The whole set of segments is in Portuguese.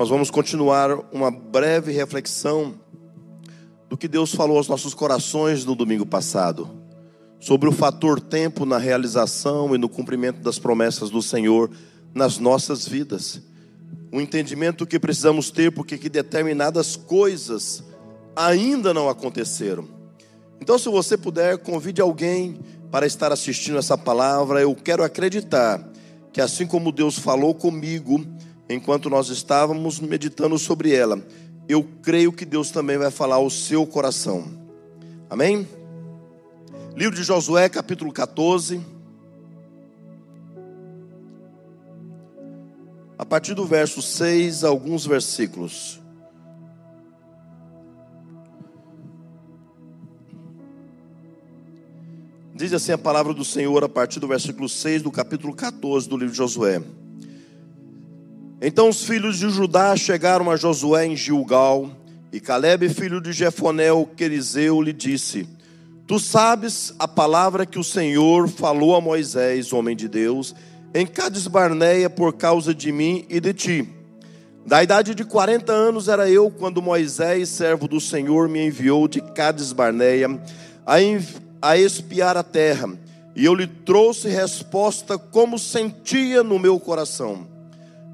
nós vamos continuar uma breve reflexão do que Deus falou aos nossos corações no domingo passado, sobre o fator tempo na realização e no cumprimento das promessas do Senhor nas nossas vidas. O entendimento que precisamos ter porque que determinadas coisas ainda não aconteceram. Então, se você puder, convide alguém para estar assistindo essa palavra. Eu quero acreditar que assim como Deus falou comigo enquanto nós estávamos meditando sobre ela, eu creio que Deus também vai falar ao seu coração. Amém? Livro de Josué, capítulo 14. A partir do verso 6, alguns versículos. Diz assim a palavra do Senhor a partir do versículo 6 do capítulo 14 do livro de Josué. Então os filhos de Judá chegaram a Josué em Gilgal, e Caleb, filho de Jefoné, o Querizeu, lhe disse: Tu sabes a palavra que o Senhor falou a Moisés, homem de Deus, em Cades Barneia por causa de mim e de ti. Da idade de 40 anos era eu quando Moisés, servo do Senhor, me enviou de Cades Barneia a, a espiar a terra, e eu lhe trouxe resposta como sentia no meu coração.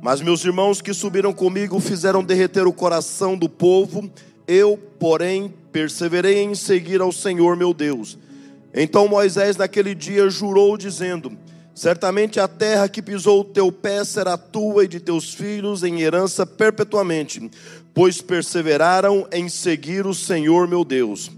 Mas meus irmãos que subiram comigo fizeram derreter o coração do povo, eu, porém, perseverei em seguir ao Senhor meu Deus. Então Moisés naquele dia jurou, dizendo: Certamente a terra que pisou o teu pé será tua e de teus filhos em herança perpetuamente, pois perseveraram em seguir o Senhor meu Deus.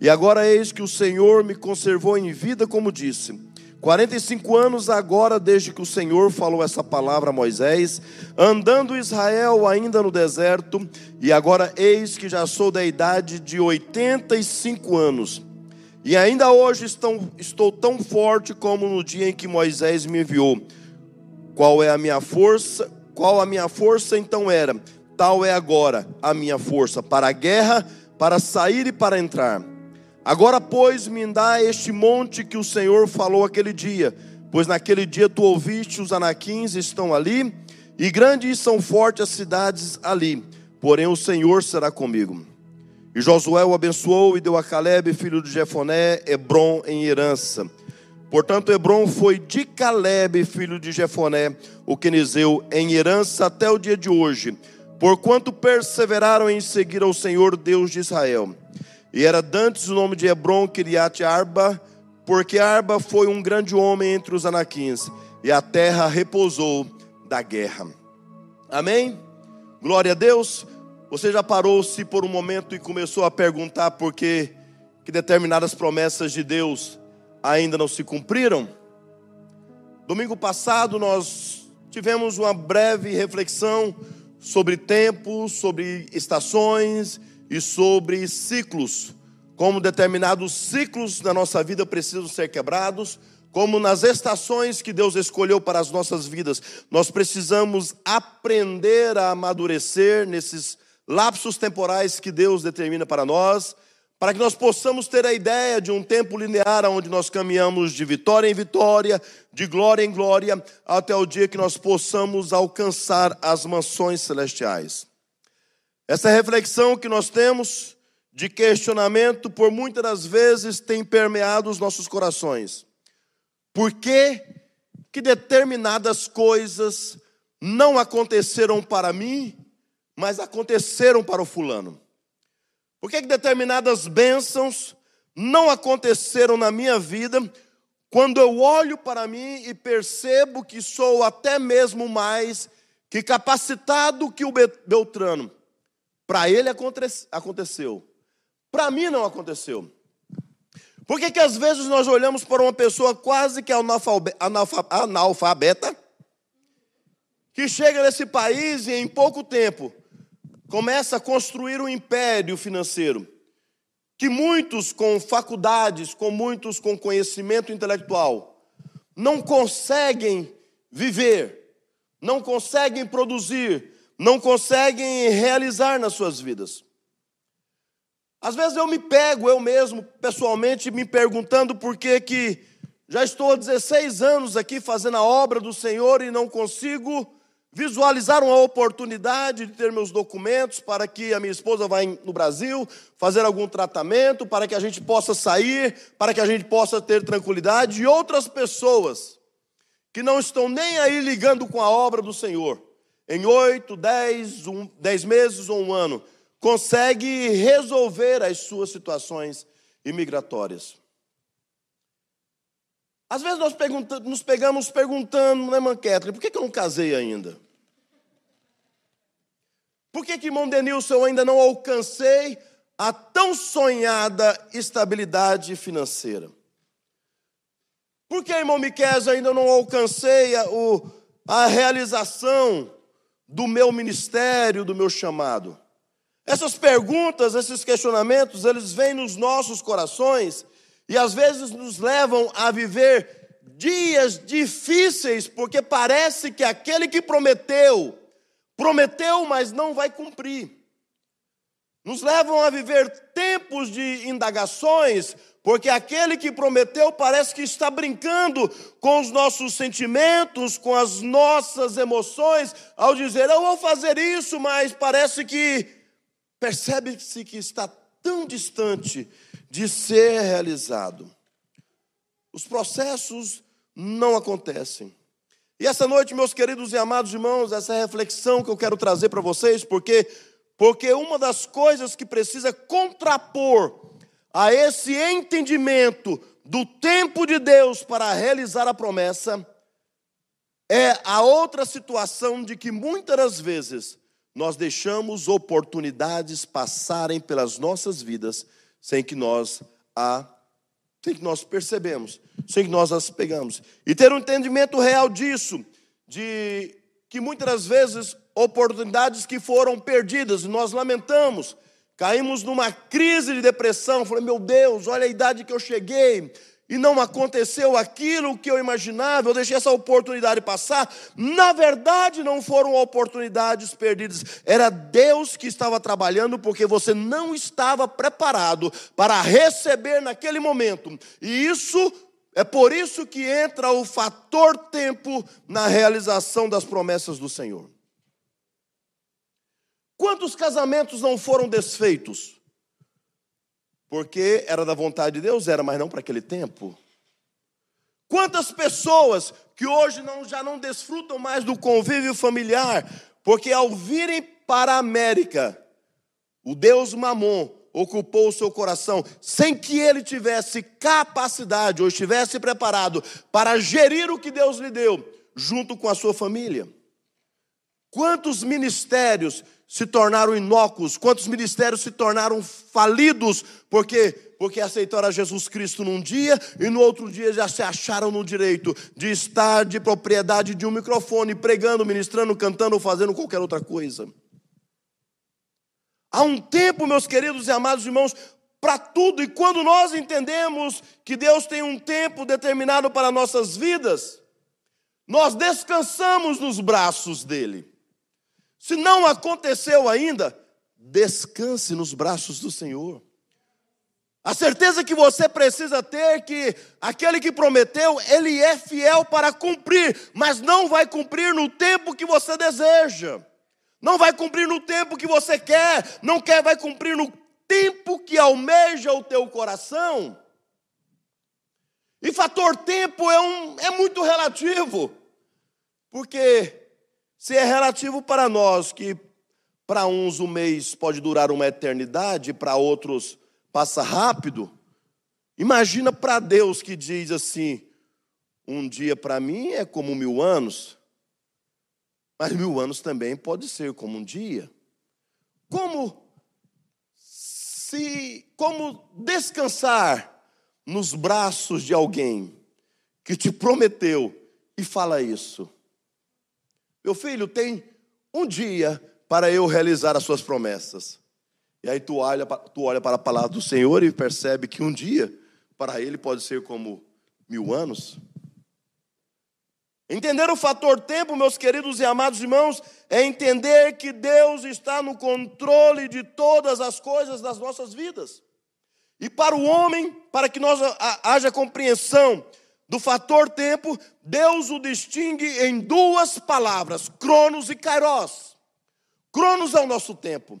E agora eis que o Senhor me conservou em vida, como disse. 45 anos agora, desde que o Senhor falou essa palavra a Moisés, andando Israel ainda no deserto, e agora eis que já sou da idade de 85 anos, e ainda hoje estou, estou tão forte como no dia em que Moisés me enviou. Qual é a minha força? Qual a minha força então era? Tal é agora a minha força para a guerra, para sair e para entrar. Agora, pois, me dá este monte que o Senhor falou aquele dia, pois naquele dia tu ouviste os anaquins estão ali, e grandes são fortes as cidades ali, porém o Senhor será comigo. E Josué o abençoou e deu a Caleb, filho de Jefoné, Hebron em herança. Portanto, Hebron foi de Caleb, filho de Jefoné, o quenizeu, em herança até o dia de hoje, porquanto perseveraram em seguir ao Senhor Deus de Israel. E era dantes o nome de Hebron Kiriat Arba, porque Arba foi um grande homem entre os anaquins, e a terra repousou da guerra. Amém? Glória a Deus. Você já parou-se por um momento e começou a perguntar por que, que determinadas promessas de Deus ainda não se cumpriram? Domingo passado nós tivemos uma breve reflexão sobre tempos, sobre estações e sobre ciclos, como determinados ciclos da nossa vida precisam ser quebrados, como nas estações que Deus escolheu para as nossas vidas, nós precisamos aprender a amadurecer nesses lapsos temporais que Deus determina para nós, para que nós possamos ter a ideia de um tempo linear onde nós caminhamos de vitória em vitória, de glória em glória, até o dia que nós possamos alcançar as mansões celestiais. Essa reflexão que nós temos de questionamento, por muitas das vezes, tem permeado os nossos corações. Por que, que determinadas coisas não aconteceram para mim, mas aconteceram para o fulano? Por que, que determinadas bênçãos não aconteceram na minha vida, quando eu olho para mim e percebo que sou até mesmo mais que capacitado que o Beltrano? Para ele aconteceu. Para mim não aconteceu. Por que, que às vezes nós olhamos para uma pessoa quase que analfabeta, que chega nesse país e em pouco tempo começa a construir um império financeiro, que muitos com faculdades, com muitos com conhecimento intelectual, não conseguem viver, não conseguem produzir, não conseguem realizar nas suas vidas. Às vezes eu me pego, eu mesmo, pessoalmente, me perguntando por que que já estou há 16 anos aqui fazendo a obra do Senhor e não consigo visualizaram a oportunidade de ter meus documentos para que a minha esposa vá no Brasil fazer algum tratamento, para que a gente possa sair, para que a gente possa ter tranquilidade, e outras pessoas que não estão nem aí ligando com a obra do Senhor, em oito, dez, um, dez meses ou um ano, consegue resolver as suas situações imigratórias. Às vezes nós nos pegamos perguntando, né, Manquetley, por que, que eu não casei ainda? Por que, que, irmão Denilson, eu ainda não alcancei a tão sonhada estabilidade financeira? Por que, irmão Miquel, ainda não alcancei a, o, a realização do meu ministério, do meu chamado? Essas perguntas, esses questionamentos, eles vêm nos nossos corações e às vezes nos levam a viver dias difíceis, porque parece que aquele que prometeu, prometeu, mas não vai cumprir. Nos levam a viver tempos de indagações, porque aquele que prometeu parece que está brincando com os nossos sentimentos, com as nossas emoções, ao dizer, eu vou fazer isso, mas parece que percebe-se que está tão distante de ser realizado. Os processos não acontecem. E essa noite, meus queridos e amados irmãos, essa é reflexão que eu quero trazer para vocês, porque porque uma das coisas que precisa contrapor a esse entendimento do tempo de Deus para realizar a promessa é a outra situação de que muitas das vezes nós deixamos oportunidades passarem pelas nossas vidas sem que nós a sem que nós percebemos, sem que nós as pegamos. E ter um entendimento real disso, de que muitas das vezes oportunidades que foram perdidas, nós lamentamos, caímos numa crise de depressão, falei, meu Deus, olha a idade que eu cheguei, e não aconteceu aquilo que eu imaginava, eu deixei essa oportunidade passar. Na verdade, não foram oportunidades perdidas, era Deus que estava trabalhando, porque você não estava preparado para receber naquele momento, e isso é por isso que entra o fator tempo na realização das promessas do Senhor. Quantos casamentos não foram desfeitos? Porque era da vontade de Deus, era, mas não para aquele tempo. Quantas pessoas que hoje não, já não desfrutam mais do convívio familiar, porque ao virem para a América, o Deus Mamon ocupou o seu coração, sem que ele tivesse capacidade ou estivesse preparado para gerir o que Deus lhe deu, junto com a sua família. Quantos ministérios se tornaram inócuos, quantos ministérios se tornaram falidos, porque porque aceitaram Jesus Cristo num dia e no outro dia já se acharam no direito de estar de propriedade de um microfone, pregando, ministrando, cantando, fazendo qualquer outra coisa. Há um tempo, meus queridos e amados irmãos, para tudo, e quando nós entendemos que Deus tem um tempo determinado para nossas vidas, nós descansamos nos braços dEle. Se não aconteceu ainda, descanse nos braços do Senhor. A certeza que você precisa ter que aquele que prometeu, ele é fiel para cumprir, mas não vai cumprir no tempo que você deseja. Não vai cumprir no tempo que você quer, não quer vai cumprir no tempo que almeja o teu coração. E fator tempo é, um, é muito relativo, porque se é relativo para nós, que para uns um mês pode durar uma eternidade, para outros passa rápido, imagina para Deus que diz assim: um dia para mim é como mil anos, mas mil anos também pode ser como um dia. Como se, como descansar nos braços de alguém que te prometeu e fala isso? Meu filho, tem um dia para eu realizar as suas promessas. E aí tu olha, tu olha para a palavra do Senhor e percebe que um dia, para ele, pode ser como mil anos. Entender o fator tempo, meus queridos e amados irmãos, é entender que Deus está no controle de todas as coisas das nossas vidas. E para o homem, para que nós haja compreensão do fator tempo, Deus o distingue em duas palavras: Cronos e Kairos. Cronos é o nosso tempo.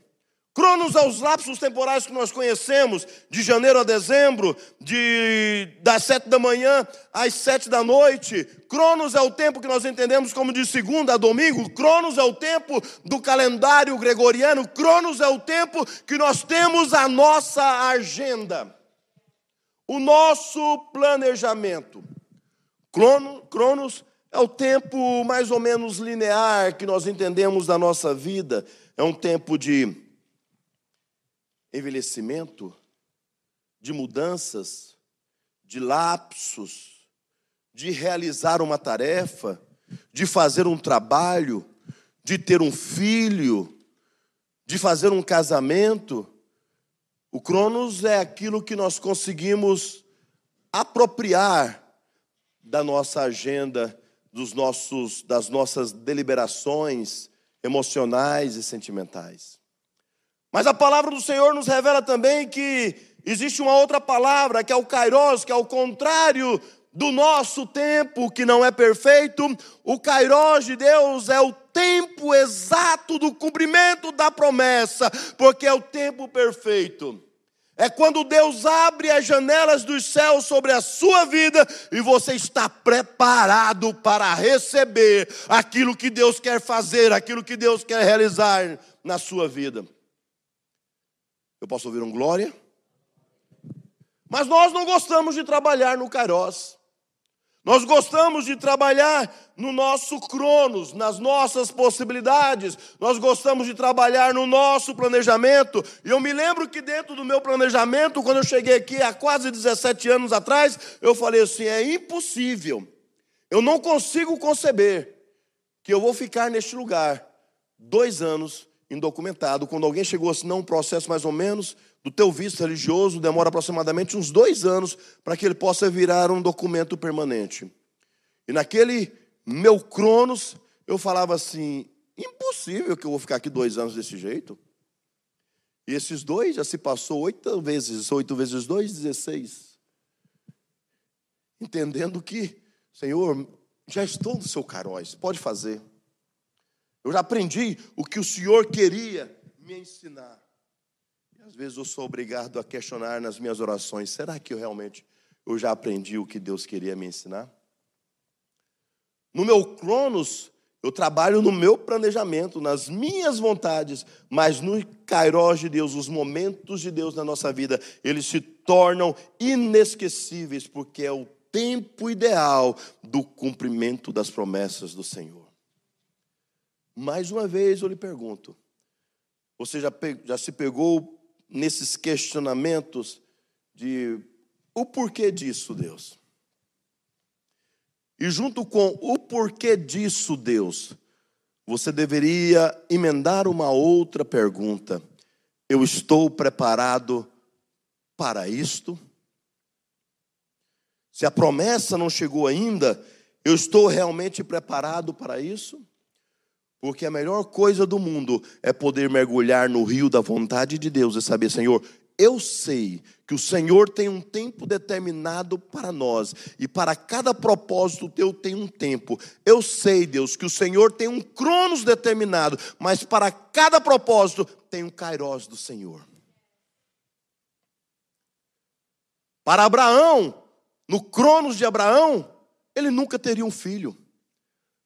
Cronos é os lapsos temporais que nós conhecemos, de janeiro a dezembro, de das sete da manhã às sete da noite. Cronos é o tempo que nós entendemos como de segunda a domingo. Cronos é o tempo do calendário gregoriano. Cronos é o tempo que nós temos a nossa agenda, o nosso planejamento. Cronos é o tempo mais ou menos linear que nós entendemos da nossa vida. É um tempo de envelhecimento, de mudanças, de lapsos, de realizar uma tarefa, de fazer um trabalho, de ter um filho, de fazer um casamento. O Cronos é aquilo que nós conseguimos apropriar da nossa agenda, dos nossos, das nossas deliberações emocionais e sentimentais. Mas a palavra do Senhor nos revela também que existe uma outra palavra, que é o kairos, que é o contrário do nosso tempo, que não é perfeito. O kairos de Deus é o tempo exato do cumprimento da promessa, porque é o tempo perfeito. É quando Deus abre as janelas dos céus sobre a sua vida e você está preparado para receber aquilo que Deus quer fazer, aquilo que Deus quer realizar na sua vida. Eu posso ouvir um glória? Mas nós não gostamos de trabalhar no Kairos. Nós gostamos de trabalhar no nosso cronos, nas nossas possibilidades. Nós gostamos de trabalhar no nosso planejamento. E eu me lembro que dentro do meu planejamento, quando eu cheguei aqui há quase 17 anos atrás, eu falei assim: é impossível. Eu não consigo conceber que eu vou ficar neste lugar dois anos indocumentado. Quando alguém chegou assim, não, um processo mais ou menos do teu visto religioso demora aproximadamente uns dois anos para que ele possa virar um documento permanente. E naquele meu cronos, eu falava assim: impossível que eu vou ficar aqui dois anos desse jeito. E esses dois já se passou oito vezes, oito vezes dois, dezesseis. Entendendo que, Senhor, já estou no seu caróis, pode fazer. Eu já aprendi o que o Senhor queria me ensinar. Às vezes eu sou obrigado a questionar nas minhas orações: será que eu realmente eu já aprendi o que Deus queria me ensinar? No meu cronos, eu trabalho no meu planejamento, nas minhas vontades, mas no Kairos de Deus, os momentos de Deus na nossa vida, eles se tornam inesquecíveis, porque é o tempo ideal do cumprimento das promessas do Senhor. Mais uma vez eu lhe pergunto: você já, já se pegou nesses questionamentos de o porquê disso, Deus. E junto com o porquê disso, Deus, você deveria emendar uma outra pergunta: Eu estou preparado para isto? Se a promessa não chegou ainda, eu estou realmente preparado para isso? Porque a melhor coisa do mundo é poder mergulhar no rio da vontade de Deus e saber, Senhor, eu sei que o Senhor tem um tempo determinado para nós e para cada propósito teu tem um tempo. Eu sei, Deus, que o Senhor tem um cronos determinado, mas para cada propósito tem um kairós do Senhor. Para Abraão, no cronos de Abraão, ele nunca teria um filho.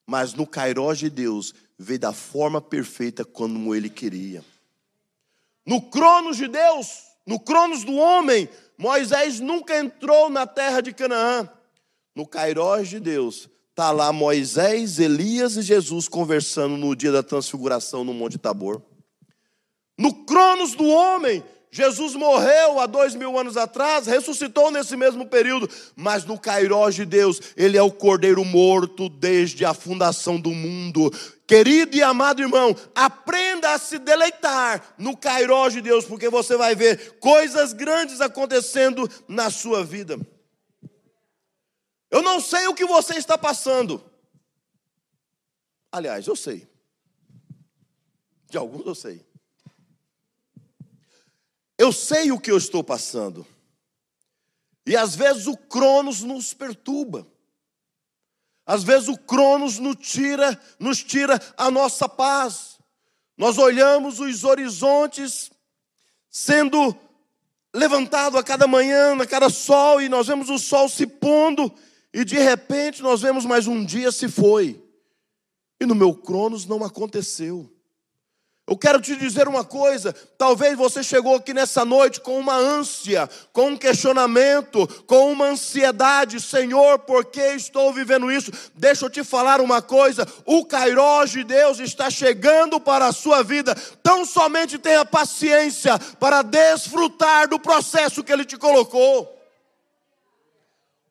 Mas no kairós de Deus, veio da forma perfeita como ele queria. No cronos de Deus, no cronos do homem, Moisés nunca entrou na terra de Canaã. No Cairós de Deus, está lá Moisés, Elias e Jesus conversando no dia da transfiguração no Monte Tabor. No cronos do homem, Jesus morreu há dois mil anos atrás, ressuscitou nesse mesmo período, mas no Cairós de Deus, Ele é o Cordeiro morto desde a fundação do mundo. Querido e amado irmão, aprenda a se deleitar no Cairós de Deus, porque você vai ver coisas grandes acontecendo na sua vida. Eu não sei o que você está passando. Aliás, eu sei. De alguns eu sei. Eu sei o que eu estou passando. E às vezes o Cronos nos perturba. Às vezes o Cronos nos tira, nos tira a nossa paz. Nós olhamos os horizontes sendo levantado a cada manhã, a cada sol, e nós vemos o sol se pondo, e de repente nós vemos mais um dia se foi. E no meu Cronos não aconteceu. Eu quero te dizer uma coisa: talvez você chegou aqui nessa noite com uma ânsia, com um questionamento, com uma ansiedade, Senhor, por que estou vivendo isso? Deixa eu te falar uma coisa: o Cairós de Deus está chegando para a sua vida, tão somente tenha paciência para desfrutar do processo que Ele te colocou.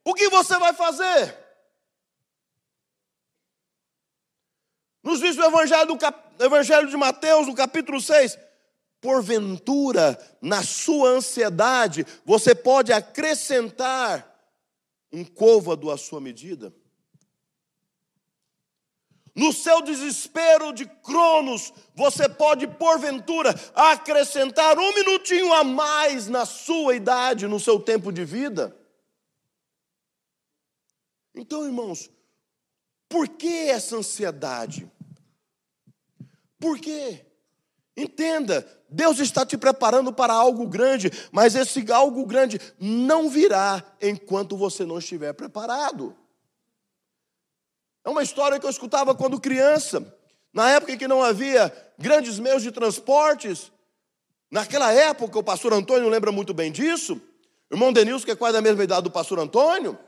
O que você vai fazer? Nos diz o Evangelho, do cap... Evangelho de Mateus, no capítulo 6. Porventura, na sua ansiedade, você pode acrescentar um côvado à sua medida? No seu desespero de cronos, você pode, porventura, acrescentar um minutinho a mais na sua idade, no seu tempo de vida? Então, irmãos, por que essa ansiedade? Por quê? Entenda, Deus está te preparando para algo grande, mas esse algo grande não virá enquanto você não estiver preparado. É uma história que eu escutava quando criança, na época em que não havia grandes meios de transportes. Naquela época, o pastor Antônio lembra muito bem disso. O irmão Denilson, que é quase da mesma idade do pastor Antônio.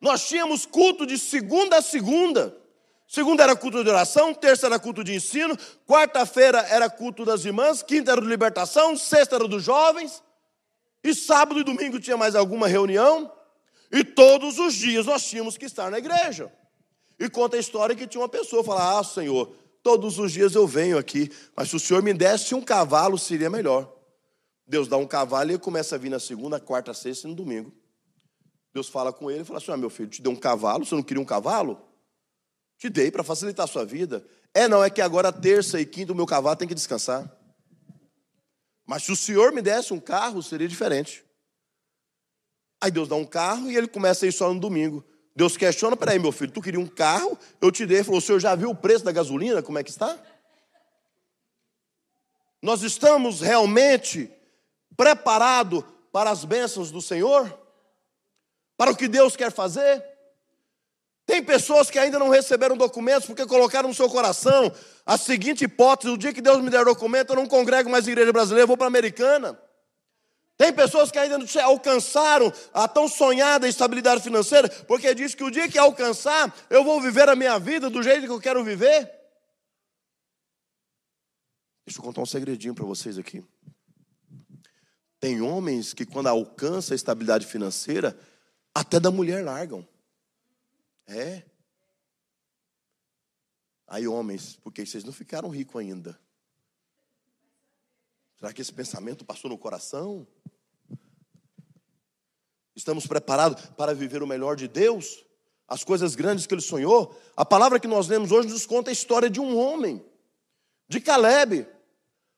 Nós tínhamos culto de segunda a segunda. Segunda era culto de oração, terça era culto de ensino, quarta-feira era culto das irmãs, quinta era de libertação, sexta era dos jovens, e sábado e domingo tinha mais alguma reunião, e todos os dias nós tínhamos que estar na igreja. E conta a história que tinha uma pessoa falar: Ah, Senhor, todos os dias eu venho aqui, mas se o Senhor me desse um cavalo, seria melhor. Deus dá um cavalo e ele começa a vir na segunda, quarta, sexta e no domingo. Deus fala com ele e fala assim: ah, meu filho, te deu um cavalo, você não queria um cavalo? Te dei para facilitar a sua vida. É, não, é que agora terça e quinta o meu cavalo tem que descansar. Mas se o Senhor me desse um carro, seria diferente. Aí Deus dá um carro e ele começa a ir só no domingo. Deus questiona, peraí, meu filho, tu queria um carro, eu te dei. Ele falou, o senhor já viu o preço da gasolina, como é que está? Nós estamos realmente preparados para as bênçãos do Senhor? para o que Deus quer fazer. Tem pessoas que ainda não receberam documentos porque colocaram no seu coração a seguinte hipótese: o dia que Deus me der documento, eu não congrego mais igreja brasileira, eu vou para a americana. Tem pessoas que ainda não alcançaram a tão sonhada estabilidade financeira, porque diz que o dia que alcançar, eu vou viver a minha vida do jeito que eu quero viver. Deixa eu contar um segredinho para vocês aqui. Tem homens que, quando alcançam a estabilidade financeira, até da mulher largam. É. Aí, homens, porque vocês não ficaram ricos ainda? Será que esse pensamento passou no coração? Estamos preparados para viver o melhor de Deus? As coisas grandes que ele sonhou? A palavra que nós lemos hoje nos conta a história de um homem, de Caleb.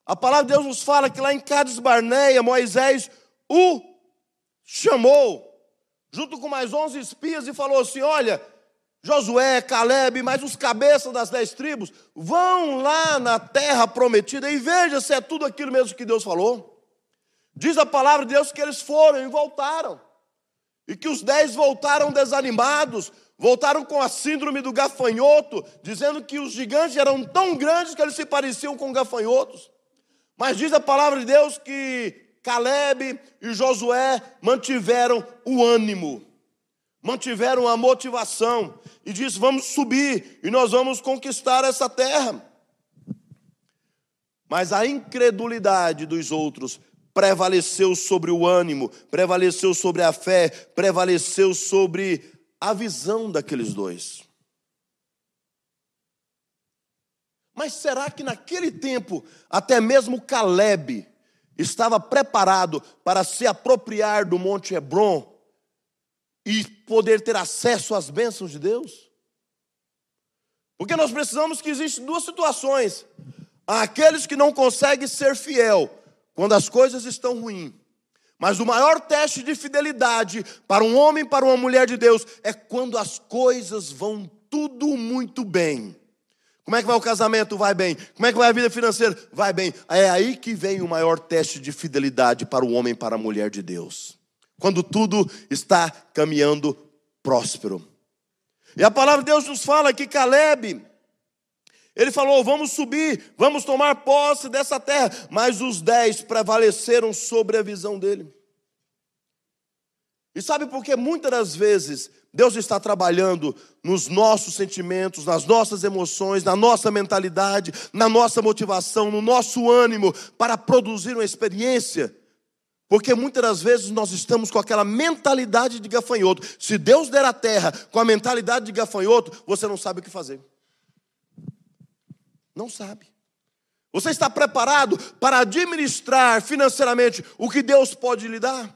A palavra de Deus nos fala que lá em Cades Barneia, Moisés o chamou junto com mais onze espias, e falou assim: Olha, Josué, Caleb, mais os cabeças das dez tribos, vão lá na terra prometida e veja se é tudo aquilo mesmo que Deus falou. Diz a palavra de Deus que eles foram e voltaram. E que os dez voltaram desanimados, voltaram com a síndrome do gafanhoto, dizendo que os gigantes eram tão grandes que eles se pareciam com gafanhotos. Mas diz a palavra de Deus que Caleb e Josué mantiveram o ânimo, mantiveram a motivação e disse: Vamos subir e nós vamos conquistar essa terra. Mas a incredulidade dos outros prevaleceu sobre o ânimo, prevaleceu sobre a fé, prevaleceu sobre a visão daqueles dois. Mas será que naquele tempo, até mesmo Caleb, estava preparado para se apropriar do Monte Hebron e poder ter acesso às bênçãos de Deus? Porque nós precisamos que existem duas situações. Há aqueles que não conseguem ser fiel quando as coisas estão ruins, Mas o maior teste de fidelidade para um homem, para uma mulher de Deus, é quando as coisas vão tudo muito bem. Como é que vai o casamento? Vai bem. Como é que vai a vida financeira? Vai bem. É aí que vem o maior teste de fidelidade para o homem, para a mulher de Deus. Quando tudo está caminhando próspero. E a palavra de Deus nos fala que Caleb, ele falou: vamos subir, vamos tomar posse dessa terra. Mas os dez prevaleceram sobre a visão dele. E sabe por que muitas das vezes Deus está trabalhando nos nossos sentimentos, nas nossas emoções, na nossa mentalidade, na nossa motivação, no nosso ânimo para produzir uma experiência. Porque muitas das vezes nós estamos com aquela mentalidade de gafanhoto. Se Deus der a terra com a mentalidade de gafanhoto, você não sabe o que fazer. Não sabe. Você está preparado para administrar financeiramente o que Deus pode lhe dar?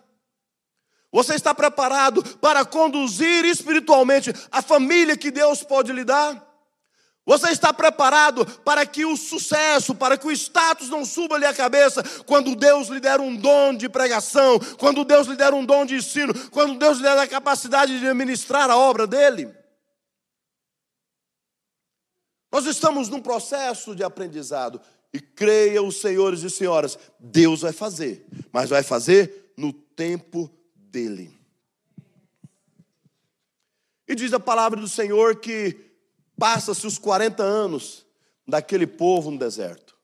Você está preparado para conduzir espiritualmente a família que Deus pode lhe dar? Você está preparado para que o sucesso, para que o status não suba-lhe a cabeça quando Deus lhe der um dom de pregação, quando Deus lhe der um dom de ensino, quando Deus lhe der a capacidade de administrar a obra dele? Nós estamos num processo de aprendizado e creia os senhores e senhoras, Deus vai fazer, mas vai fazer no tempo dele. E diz a palavra do Senhor que passa-se os 40 anos daquele povo no deserto.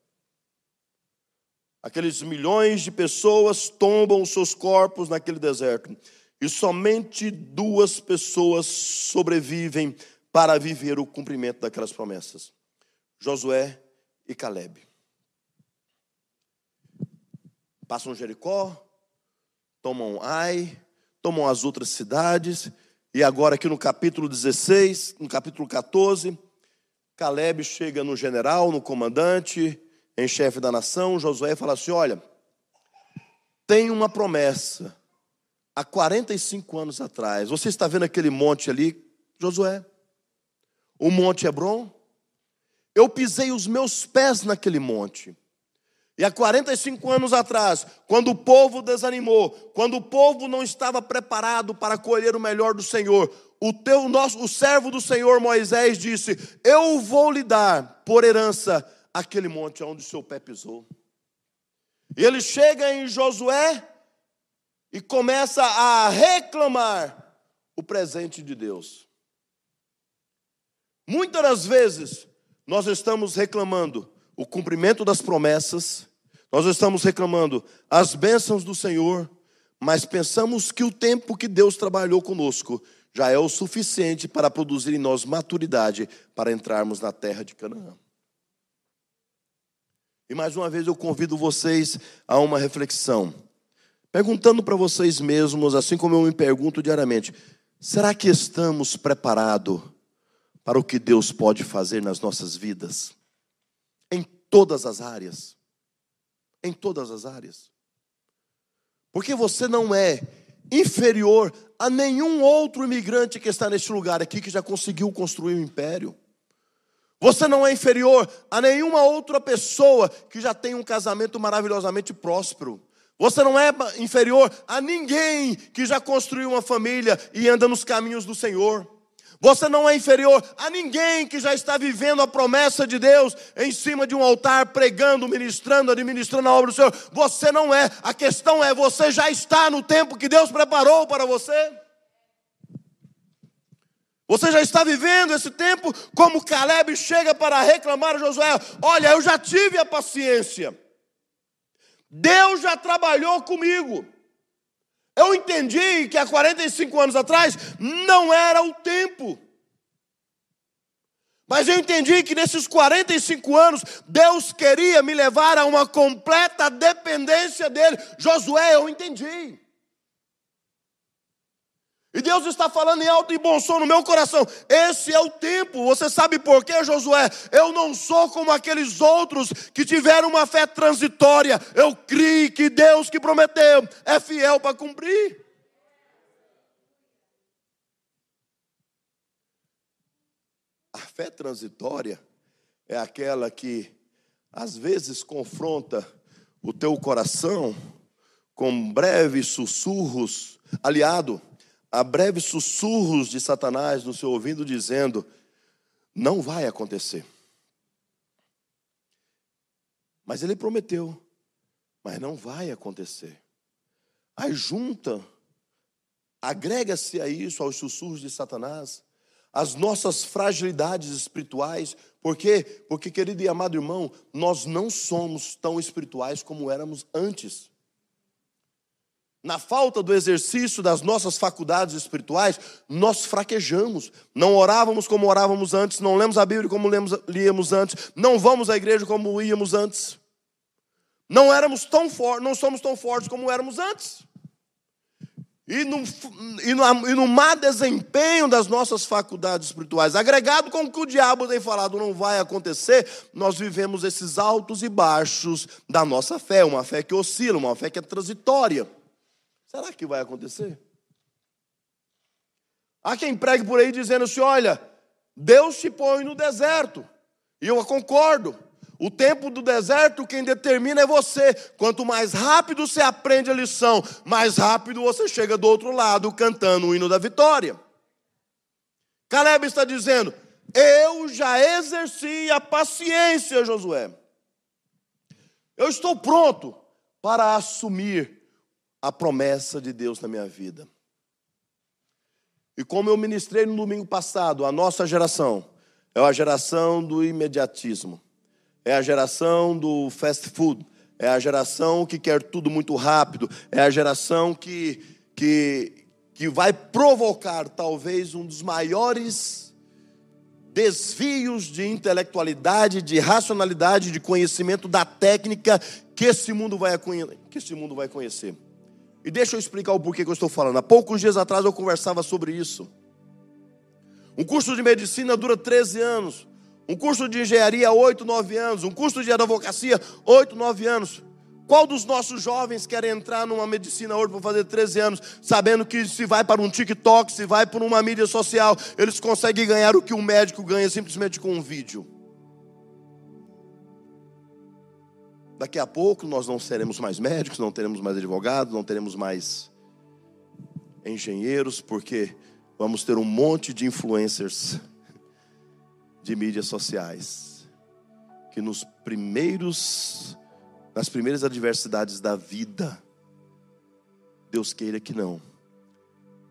Aqueles milhões de pessoas tombam os seus corpos naquele deserto. E somente duas pessoas sobrevivem para viver o cumprimento daquelas promessas: Josué e Caleb. Passam Jericó, tomam Ai, tomam as outras cidades, e agora aqui no capítulo 16, no capítulo 14, Caleb chega no general, no comandante, em chefe da nação, Josué fala assim: Olha, tem uma promessa, há 45 anos atrás, você está vendo aquele monte ali, Josué? O monte Hebron? Eu pisei os meus pés naquele monte. E há 45 anos atrás, quando o povo desanimou, quando o povo não estava preparado para colher o melhor do Senhor, o teu nosso, o servo do Senhor Moisés disse: "Eu vou lhe dar por herança aquele monte onde o seu pé pisou". E ele chega em Josué e começa a reclamar o presente de Deus. Muitas das vezes nós estamos reclamando o cumprimento das promessas, nós estamos reclamando as bênçãos do Senhor, mas pensamos que o tempo que Deus trabalhou conosco já é o suficiente para produzir em nós maturidade para entrarmos na terra de Canaã. E mais uma vez eu convido vocês a uma reflexão, perguntando para vocês mesmos, assim como eu me pergunto diariamente: será que estamos preparados para o que Deus pode fazer nas nossas vidas? Todas as áreas. Em todas as áreas. Porque você não é inferior a nenhum outro imigrante que está neste lugar aqui que já conseguiu construir um império. Você não é inferior a nenhuma outra pessoa que já tem um casamento maravilhosamente próspero. Você não é inferior a ninguém que já construiu uma família e anda nos caminhos do Senhor. Você não é inferior a ninguém que já está vivendo a promessa de Deus em cima de um altar, pregando, ministrando, administrando a obra do Senhor. Você não é. A questão é: você já está no tempo que Deus preparou para você? Você já está vivendo esse tempo como Caleb chega para reclamar a Josué: Olha, eu já tive a paciência. Deus já trabalhou comigo. Eu entendi que há 45 anos atrás não era o tempo. Mas eu entendi que nesses 45 anos Deus queria me levar a uma completa dependência dele. Josué, eu entendi. E Deus está falando em alto e bom som no meu coração. Esse é o tempo. Você sabe por quê, Josué? Eu não sou como aqueles outros que tiveram uma fé transitória. Eu criei que Deus que prometeu é fiel para cumprir. A fé transitória é aquela que às vezes confronta o teu coração com breves sussurros, aliado a breves sussurros de Satanás no seu ouvido, dizendo: Não vai acontecer. Mas ele prometeu, mas não vai acontecer. Aí junta, agrega-se a isso, aos sussurros de Satanás, as nossas fragilidades espirituais. Por quê? Porque, querido e amado irmão, nós não somos tão espirituais como éramos antes. Na falta do exercício das nossas faculdades espirituais, nós fraquejamos. Não orávamos como orávamos antes, não lemos a Bíblia como lemos, líamos antes, não vamos à igreja como íamos antes. Não éramos tão fortes, não somos tão fortes como éramos antes. E no, e, no, e no má desempenho das nossas faculdades espirituais, agregado com o que o diabo tem falado não vai acontecer, nós vivemos esses altos e baixos da nossa fé, uma fé que oscila, uma fé que é transitória. Será que vai acontecer? Há quem pregue por aí dizendo assim: olha, Deus te põe no deserto. E eu concordo. O tempo do deserto, quem determina é você. Quanto mais rápido você aprende a lição, mais rápido você chega do outro lado cantando o hino da vitória. Caleb está dizendo: Eu já exerci a paciência, Josué. Eu estou pronto para assumir a promessa de Deus na minha vida. E como eu ministrei no domingo passado, a nossa geração é a geração do imediatismo, é a geração do fast food, é a geração que quer tudo muito rápido, é a geração que, que, que vai provocar talvez um dos maiores desvios de intelectualidade, de racionalidade, de conhecimento da técnica que esse mundo vai, que esse mundo vai conhecer. E deixa eu explicar o porquê que eu estou falando. Há poucos dias atrás eu conversava sobre isso. Um curso de medicina dura 13 anos. Um curso de engenharia, 8, 9 anos. Um curso de advocacia, 8, 9 anos. Qual dos nossos jovens quer entrar numa medicina hoje para fazer 13 anos, sabendo que se vai para um TikTok, se vai para uma mídia social, eles conseguem ganhar o que um médico ganha simplesmente com um vídeo? Daqui a pouco nós não seremos mais médicos, não teremos mais advogados, não teremos mais engenheiros, porque vamos ter um monte de influencers de mídias sociais que nos primeiros nas primeiras adversidades da vida Deus queira que não,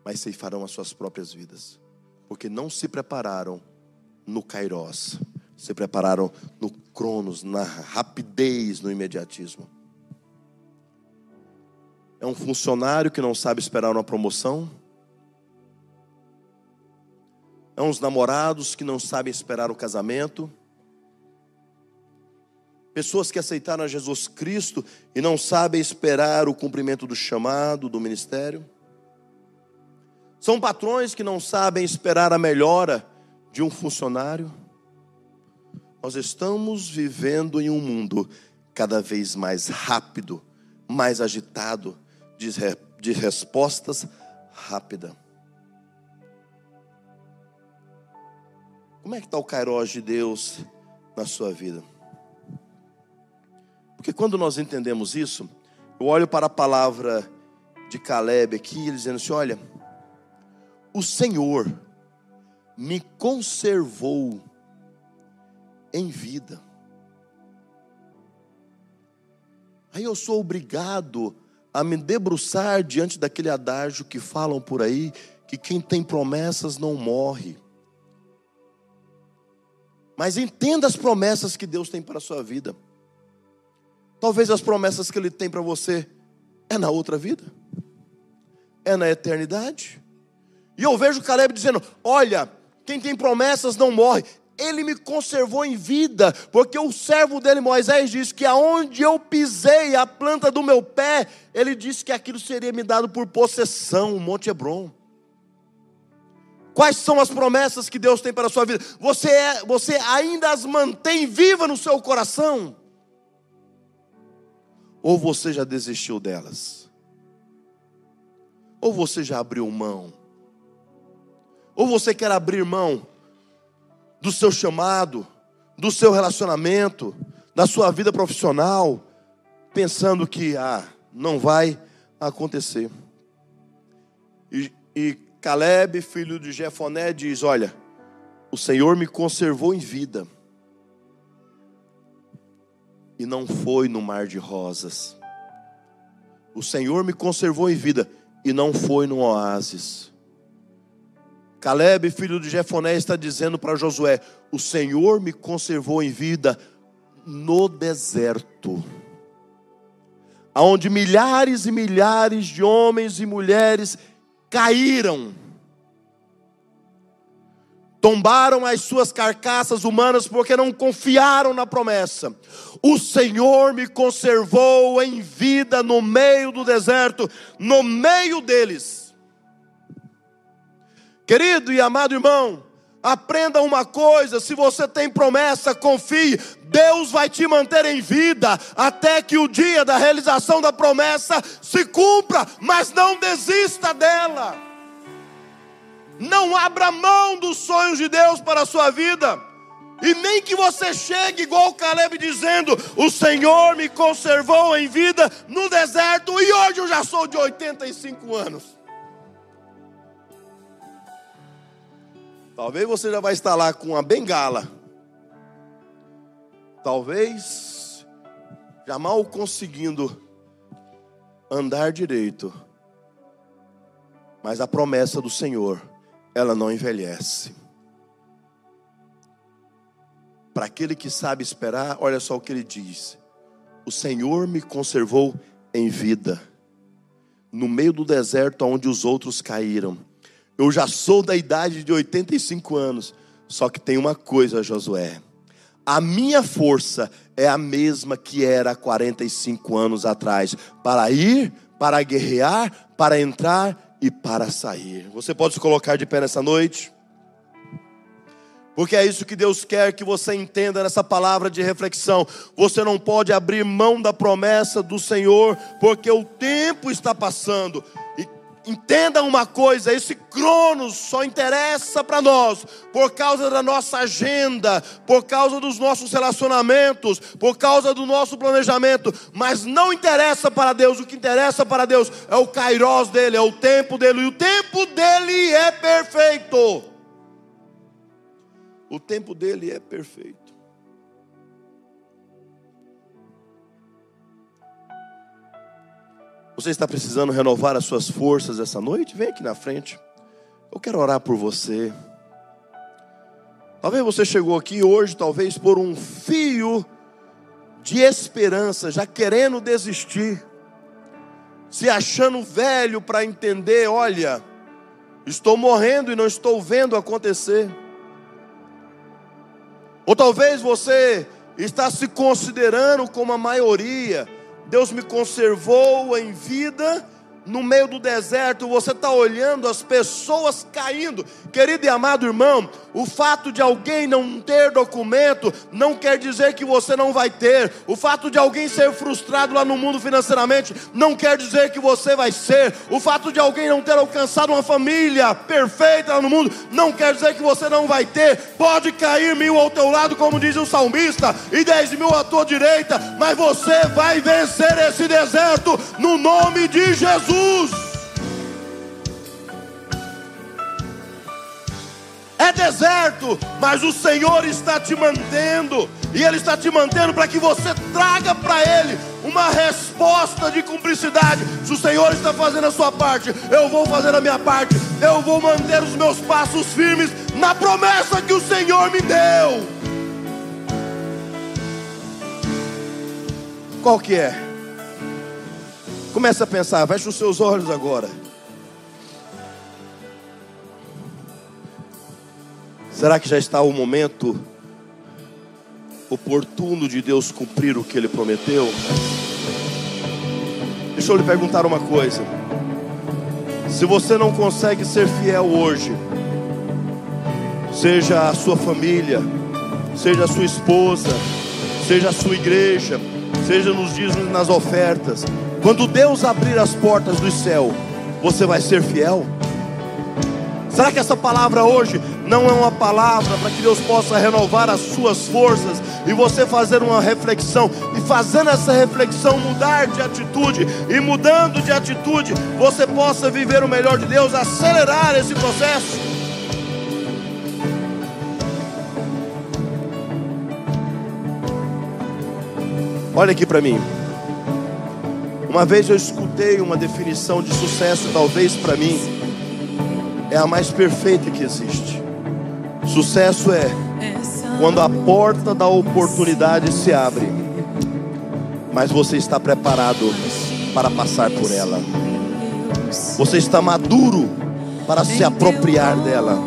mas ceifarão as suas próprias vidas, porque não se prepararam no Kairos se prepararam no cronos, na rapidez, no imediatismo. É um funcionário que não sabe esperar uma promoção. É uns namorados que não sabem esperar o casamento. Pessoas que aceitaram a Jesus Cristo e não sabem esperar o cumprimento do chamado, do ministério. São patrões que não sabem esperar a melhora de um funcionário. Nós estamos vivendo em um mundo cada vez mais rápido, mais agitado, de, re, de respostas rápidas. Como é que está o Kairos de Deus na sua vida? Porque quando nós entendemos isso, eu olho para a palavra de Caleb aqui, dizendo assim: olha, o Senhor me conservou em vida. Aí eu sou obrigado a me debruçar diante daquele adágio que falam por aí, que quem tem promessas não morre. Mas entenda as promessas que Deus tem para a sua vida. Talvez as promessas que Ele tem para você é na outra vida, é na eternidade. E eu vejo Caleb dizendo: Olha, quem tem promessas não morre ele me conservou em vida, porque o servo dele, Moisés, disse que aonde eu pisei a planta do meu pé, ele disse que aquilo seria me dado por possessão, o Monte Hebron. Quais são as promessas que Deus tem para a sua vida? Você, é, você ainda as mantém viva no seu coração? Ou você já desistiu delas? Ou você já abriu mão? Ou você quer abrir mão? Do seu chamado, do seu relacionamento, da sua vida profissional, pensando que ah, não vai acontecer. E, e Caleb, filho de Jefoné, diz: Olha, o Senhor me conservou em vida, e não foi no mar de rosas. O Senhor me conservou em vida, e não foi no oásis. Caleb, filho de Jefoné, está dizendo para Josué: O Senhor me conservou em vida no deserto, onde milhares e milhares de homens e mulheres caíram, tombaram as suas carcaças humanas porque não confiaram na promessa. O Senhor me conservou em vida no meio do deserto, no meio deles Querido e amado irmão, aprenda uma coisa: se você tem promessa, confie, Deus vai te manter em vida até que o dia da realização da promessa se cumpra, mas não desista dela. Não abra mão dos sonhos de Deus para a sua vida. E nem que você chegue igual Caleb dizendo: O Senhor me conservou em vida no deserto e hoje eu já sou de 85 anos. Talvez você já vai estar lá com uma bengala. Talvez já mal conseguindo andar direito. Mas a promessa do Senhor, ela não envelhece. Para aquele que sabe esperar, olha só o que ele diz: O Senhor me conservou em vida, no meio do deserto onde os outros caíram eu já sou da idade de 85 anos. Só que tem uma coisa, Josué. A minha força é a mesma que era há 45 anos atrás. Para ir, para guerrear, para entrar e para sair. Você pode se colocar de pé nessa noite? Porque é isso que Deus quer que você entenda nessa palavra de reflexão. Você não pode abrir mão da promessa do Senhor, porque o tempo está passando. Entenda uma coisa: esse Cronos só interessa para nós por causa da nossa agenda, por causa dos nossos relacionamentos, por causa do nosso planejamento, mas não interessa para Deus. O que interessa para Deus é o Kairos dele, é o tempo dele, e o tempo dele é perfeito. O tempo dele é perfeito. Você está precisando renovar as suas forças essa noite? Vem aqui na frente. Eu quero orar por você. Talvez você chegou aqui hoje, talvez por um fio de esperança, já querendo desistir, se achando velho para entender: olha, estou morrendo e não estou vendo acontecer. Ou talvez você está se considerando como a maioria, Deus me conservou em vida no meio do deserto, você está olhando as pessoas caindo. Querido e amado irmão, o fato de alguém não ter documento não quer dizer que você não vai ter. O fato de alguém ser frustrado lá no mundo financeiramente não quer dizer que você vai ser. O fato de alguém não ter alcançado uma família perfeita lá no mundo não quer dizer que você não vai ter. Pode cair mil ao teu lado, como diz o salmista, e dez mil à tua direita, mas você vai vencer esse deserto no nome de Jesus. Deserto, mas o Senhor está te mantendo, e Ele está te mantendo para que você traga para Ele uma resposta de cumplicidade. Se o Senhor está fazendo a sua parte, eu vou fazer a minha parte, eu vou manter os meus passos firmes na promessa que o Senhor me deu. Qual que é? Comece a pensar, feche os seus olhos agora. Será que já está o momento oportuno de Deus cumprir o que Ele prometeu? Deixa eu lhe perguntar uma coisa. Se você não consegue ser fiel hoje, seja a sua família, seja a sua esposa, seja a sua igreja, seja nos dízimos nas ofertas, quando Deus abrir as portas do céu, você vai ser fiel? Será que essa palavra hoje não é uma palavra para que Deus possa renovar as suas forças e você fazer uma reflexão e fazendo essa reflexão mudar de atitude e mudando de atitude você possa viver o melhor de Deus, acelerar esse processo? Olha aqui para mim. Uma vez eu escutei uma definição de sucesso, talvez para mim é a mais perfeita que existe. Sucesso é quando a porta da oportunidade se abre, mas você está preparado para passar por ela. Você está maduro para se apropriar dela.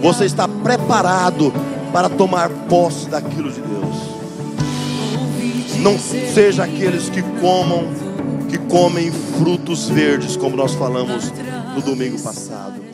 Você está preparado para tomar posse daquilo de Deus. Não seja aqueles que comam, que comem frutos verdes, como nós falamos no domingo passado.